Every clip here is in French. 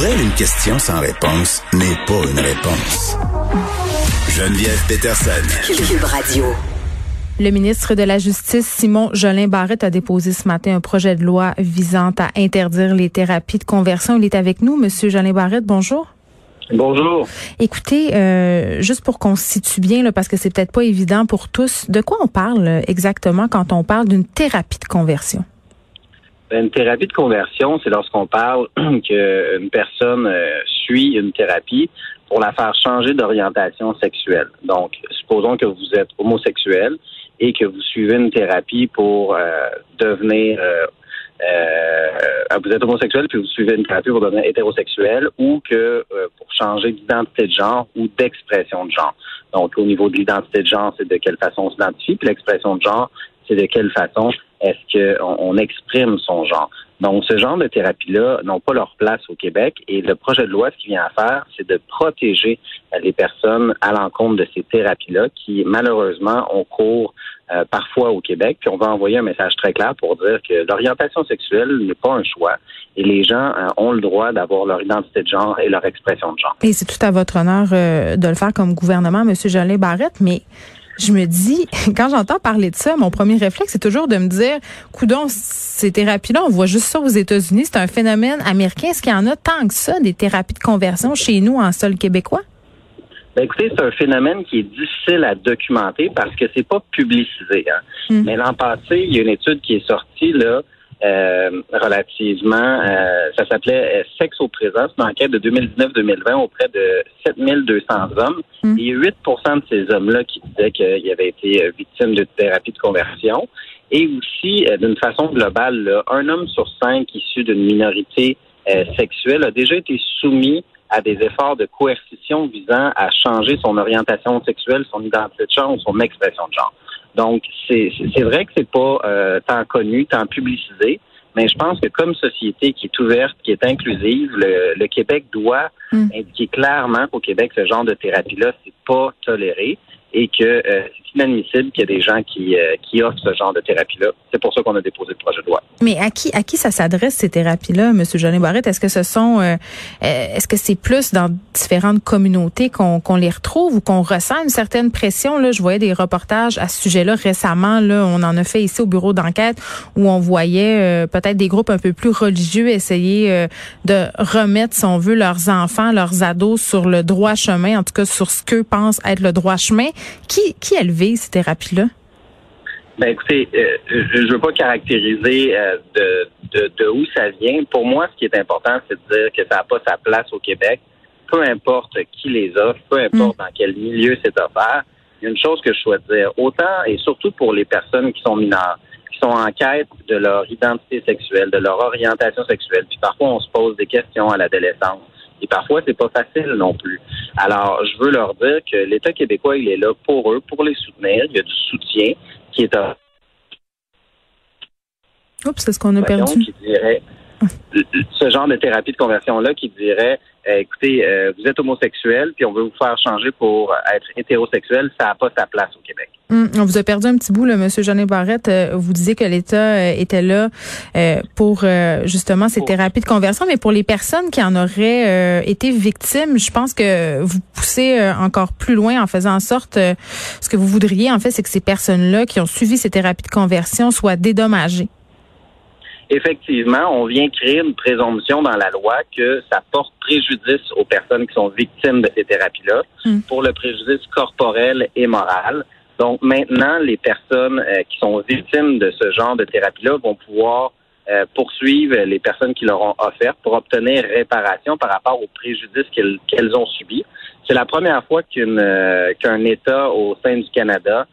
Pour elle, une question sans réponse n'est pas une réponse. Geneviève Peterson. Cube Radio. Le ministre de la Justice, Simon Jolin Barrette, a déposé ce matin un projet de loi visant à interdire les thérapies de conversion. Il est avec nous, Monsieur Jolin Barrette. Bonjour. Bonjour. Écoutez, euh, juste pour qu'on se situe bien, là, parce que c'est peut-être pas évident pour tous, de quoi on parle euh, exactement quand on parle d'une thérapie de conversion? Ben, une thérapie de conversion, c'est lorsqu'on parle qu'une personne euh, suit une thérapie pour la faire changer d'orientation sexuelle. Donc, supposons que vous êtes homosexuel et que vous suivez une thérapie pour euh, devenir euh, euh, vous êtes homosexuel puis vous suivez une thérapie pour devenir hétérosexuel ou que euh, pour changer d'identité de genre ou d'expression de genre. Donc, au niveau de l'identité de genre, c'est de quelle façon on s'identifie, puis l'expression de genre, c'est de quelle façon est-ce qu'on on exprime son genre. Donc, ce genre de thérapie-là n'ont pas leur place au Québec et le projet de loi, ce qu'il vient à faire, c'est de protéger les personnes à l'encontre de ces thérapies-là qui, malheureusement, ont cours euh, parfois au Québec. Puis on va envoyer un message très clair pour dire que l'orientation sexuelle n'est pas un choix et les gens euh, ont le droit d'avoir leur identité de genre et leur expression de genre. Et c'est tout à votre honneur euh, de le faire comme gouvernement, Monsieur Jolin Barrette, mais je me dis, quand j'entends parler de ça, mon premier réflexe, c'est toujours de me dire, coudon, ces thérapies-là, on voit juste ça aux États-Unis, c'est un phénomène américain. Est-ce qu'il y en a tant que ça, des thérapies de conversion chez nous en sol québécois? Ben écoutez, c'est un phénomène qui est difficile à documenter parce que c'est pas publicisé. Hein. Mm. Mais l'an passé, il y a une étude qui est sortie là, euh, relativement, euh, ça s'appelait euh, Sexe au présent, c'est une enquête de 2019-2020 auprès de 7200 hommes. Mm. Et il y a 8% de ces hommes-là qui disaient qu'ils avaient été victimes de thérapie de conversion. Et aussi, euh, d'une façon globale, là, un homme sur cinq issu d'une minorité sexuelle a déjà été soumis à des efforts de coercition visant à changer son orientation sexuelle, son identité de genre ou son expression de genre. Donc, c'est c'est vrai que c'est pas euh, tant connu, tant publicisé, mais je pense que comme société qui est ouverte, qui est inclusive, le, le Québec doit Mm. indiquer clairement qu'au Québec, ce genre de thérapie-là, c'est pas toléré et que euh, c'est inadmissible qu'il y ait des gens qui, euh, qui offrent ce genre de thérapie-là. C'est pour ça qu'on a déposé le projet de loi. Mais à qui à qui ça s'adresse ces thérapies-là, Monsieur Jolin Barrette? Est-ce que ce sont euh, euh, est-ce que c'est plus dans différentes communautés qu'on qu'on les retrouve ou qu'on ressent une certaine pression? Là, je voyais des reportages à ce sujet-là récemment. Là, on en a fait ici au bureau d'enquête où on voyait euh, peut-être des groupes un peu plus religieux essayer euh, de remettre, si on veut, leurs enfants, leurs ados sur le droit chemin, en tout cas sur ce qu'eux pensent être le droit chemin. Qui qui elle vise ces thérapies-là? Ben écoutez, euh, je ne veux pas caractériser euh, de, de, de où ça vient. Pour moi, ce qui est important, c'est de dire que ça n'a pas sa place au Québec. Peu importe qui les offre, peu importe dans quel milieu c'est offert. Il y a une chose que je souhaite dire. Autant et surtout pour les personnes qui sont mineures, qui sont en quête de leur identité sexuelle, de leur orientation sexuelle. Puis parfois, on se pose des questions à l'adolescence. Et parfois, c'est pas facile non plus. Alors, je veux leur dire que l'État québécois, il est là pour eux, pour les soutenir. Il y a du soutien qui est à Oups, c'est ce qu'on a perdu? qui dirait ce genre de thérapie de conversion là qui dirait écoutez euh, vous êtes homosexuel puis on veut vous faire changer pour être hétérosexuel ça n'a pas sa place au Québec. Hum, on vous a perdu un petit bout, là, Monsieur Jeannet Barrette. Euh, vous disiez que l'État euh, était là euh, pour euh, justement ces Pour- thérapies de conversion, mais pour les personnes qui en auraient euh, été victimes, je pense que vous poussez euh, encore plus loin en faisant en sorte euh, ce que vous voudriez, en fait, c'est que ces personnes-là qui ont suivi ces thérapies de conversion soient dédommagées. Effectivement, on vient créer une présomption dans la loi que ça porte préjudice aux personnes qui sont victimes de ces thérapies-là Mm. pour le préjudice corporel et moral. Donc maintenant, les personnes euh, qui sont victimes de ce genre de thérapie-là vont pouvoir euh, poursuivre les personnes qui leur ont offert pour obtenir réparation par rapport aux préjudices qu'elles ont subis. C'est la première fois euh, qu'un État au sein du Canada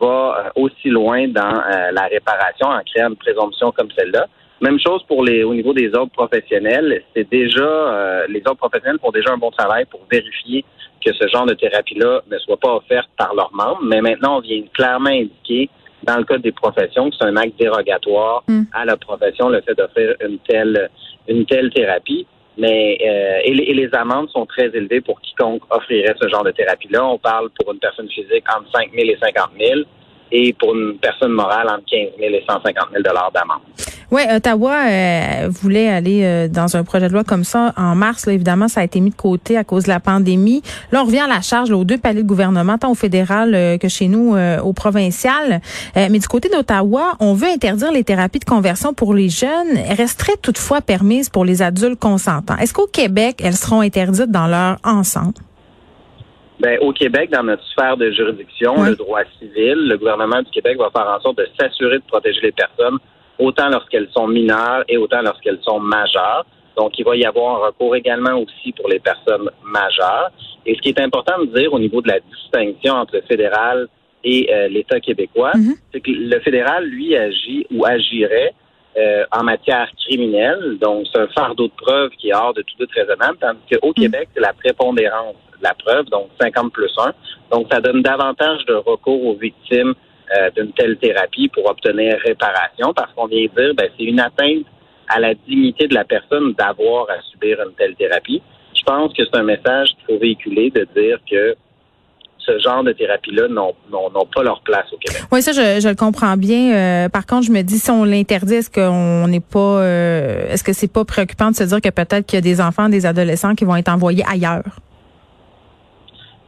va aussi loin dans euh, la réparation en créant une présomption comme celle-là. Même chose pour les au niveau des ordres professionnels. C'est déjà euh, les ordres professionnels font déjà un bon travail pour vérifier que ce genre de thérapie-là ne soit pas offerte par leurs membres. Mais maintenant, on vient clairement indiquer dans le cas des professions que c'est un acte dérogatoire Mm. à la profession le fait d'offrir une telle une telle thérapie. Mais euh, et, les, et les amendes sont très élevées pour quiconque offrirait ce genre de thérapie-là. On parle pour une personne physique entre 5 000 et 50 000 et pour une personne morale entre 15 000 et 150 000 dollars d'amende. Oui, Ottawa euh, voulait aller euh, dans un projet de loi comme ça en mars. Là, évidemment, ça a été mis de côté à cause de la pandémie. Là, on revient à la charge là, aux deux paliers de gouvernement, tant au fédéral euh, que chez nous euh, au provincial. Euh, mais du côté d'Ottawa, on veut interdire les thérapies de conversion pour les jeunes. Elles resteraient toutefois permises pour les adultes consentants. Est-ce qu'au Québec, elles seront interdites dans leur ensemble? Ben, au Québec, dans notre sphère de juridiction, le droit civil, le gouvernement du Québec va faire en sorte de s'assurer de protéger les personnes autant lorsqu'elles sont mineures et autant lorsqu'elles sont majeures. Donc, il va y avoir un recours également aussi pour les personnes majeures. Et ce qui est important de dire au niveau de la distinction entre le fédéral et euh, l'État québécois, Mhm. c'est que le fédéral, lui, agit ou agirait euh, en matière criminelle. Donc, c'est un fardeau de preuve qui est hors de tout doute raisonnable, tandis qu'au Québec, c'est la prépondérance de la preuve, donc 50 plus 1. Donc, ça donne davantage de recours aux victimes euh, d'une telle thérapie pour obtenir réparation, parce qu'on vient dire, ben, c'est une atteinte à la dignité de la personne d'avoir à subir une telle thérapie. Je pense que c'est un message qu'il faut véhiculer de dire que ce genre de thérapie-là n'ont pas leur place au Québec. Oui, ça, je, je le comprends bien. Euh, par contre, je me dis, si on l'interdit, est-ce qu'on n'est pas, euh, est-ce que c'est pas préoccupant de se dire que peut-être qu'il y a des enfants, des adolescents qui vont être envoyés ailleurs?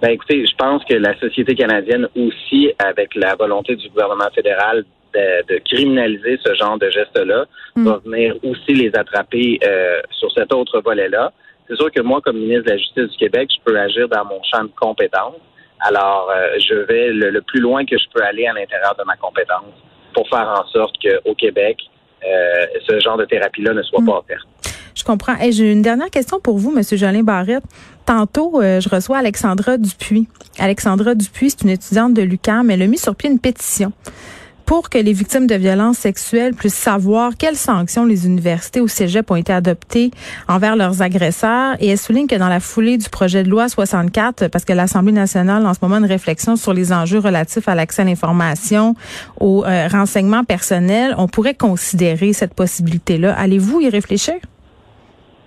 Ben écoutez, je pense que la société canadienne aussi, avec la volonté du gouvernement fédéral de, de criminaliser ce genre de gestes-là, Mm. va venir aussi les attraper euh, sur cet autre volet-là. C'est sûr que moi, comme ministre de la Justice du Québec, je peux agir dans mon champ de compétences. Alors, euh, je vais le, le plus loin que je peux aller à l'intérieur de ma compétence pour faire en sorte qu'au Québec, euh, ce genre de thérapie-là ne soit Mm. pas offerte. Je comprends. Et j'ai une dernière question pour vous, Monsieur Jolin Barrette. Tantôt, euh, je reçois Alexandra Dupuis. Alexandra Dupuis, c'est une étudiante de l'UQAM. Elle a mis sur pied une pétition pour que les victimes de violences sexuelles puissent savoir quelles sanctions les universités ou cégep ont été adoptées envers leurs agresseurs. Et elle souligne que dans la foulée du projet de loi 64, parce que l'Assemblée nationale en ce moment une réflexion sur les enjeux relatifs à l'accès à l'information, au euh, renseignement personnel, on pourrait considérer cette possibilité-là. Allez-vous y réfléchir?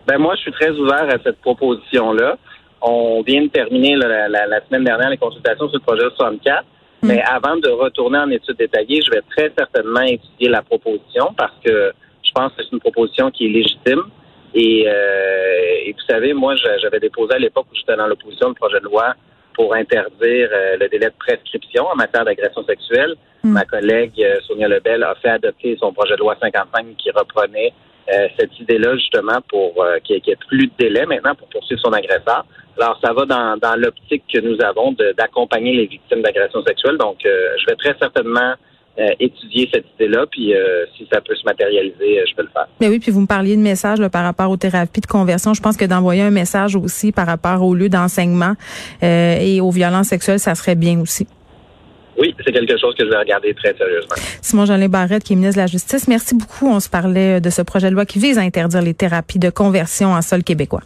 Ben moi, je suis très ouvert à cette proposition-là. On vient de terminer là, la, la- la semaine dernière les consultations sur le projet 64. Mais avant de retourner en études détaillées, je vais très certainement étudier la proposition parce que je pense que c'est une proposition qui est légitime. Et, euh, et vous savez, moi, j'avais déposé à l'époque où j'étais dans l'opposition le projet de loi pour interdire euh, le délai de prescription en matière d'agression sexuelle. Mm. Ma collègue euh, Sonia Lebel a fait adopter son projet de loi 55 qui reprenait euh, cette idée-là justement pour euh, qu'il y ait plus de délai maintenant pour poursuivre son agresseur. Alors, ça va dans, dans l'optique que nous avons d'accompagner les victimes d'agression sexuelle. Donc, euh, je vais très certainement euh, étudier cette idée-là, puis euh, si ça peut se matérialiser, euh, je vais le faire. Mais oui, puis vous me parliez de messages là, par rapport aux thérapies de conversion. Je pense que d'envoyer un message aussi par rapport au lieu d'enseignement et aux violences sexuelles, ça serait bien aussi. Oui, c'est quelque chose que je vais regarder très sérieusement. Simon Jolin Barrette, qui est ministre de la Justice, merci beaucoup. On se parlait de ce projet de loi qui vise à interdire les thérapies de conversion en sol québécois.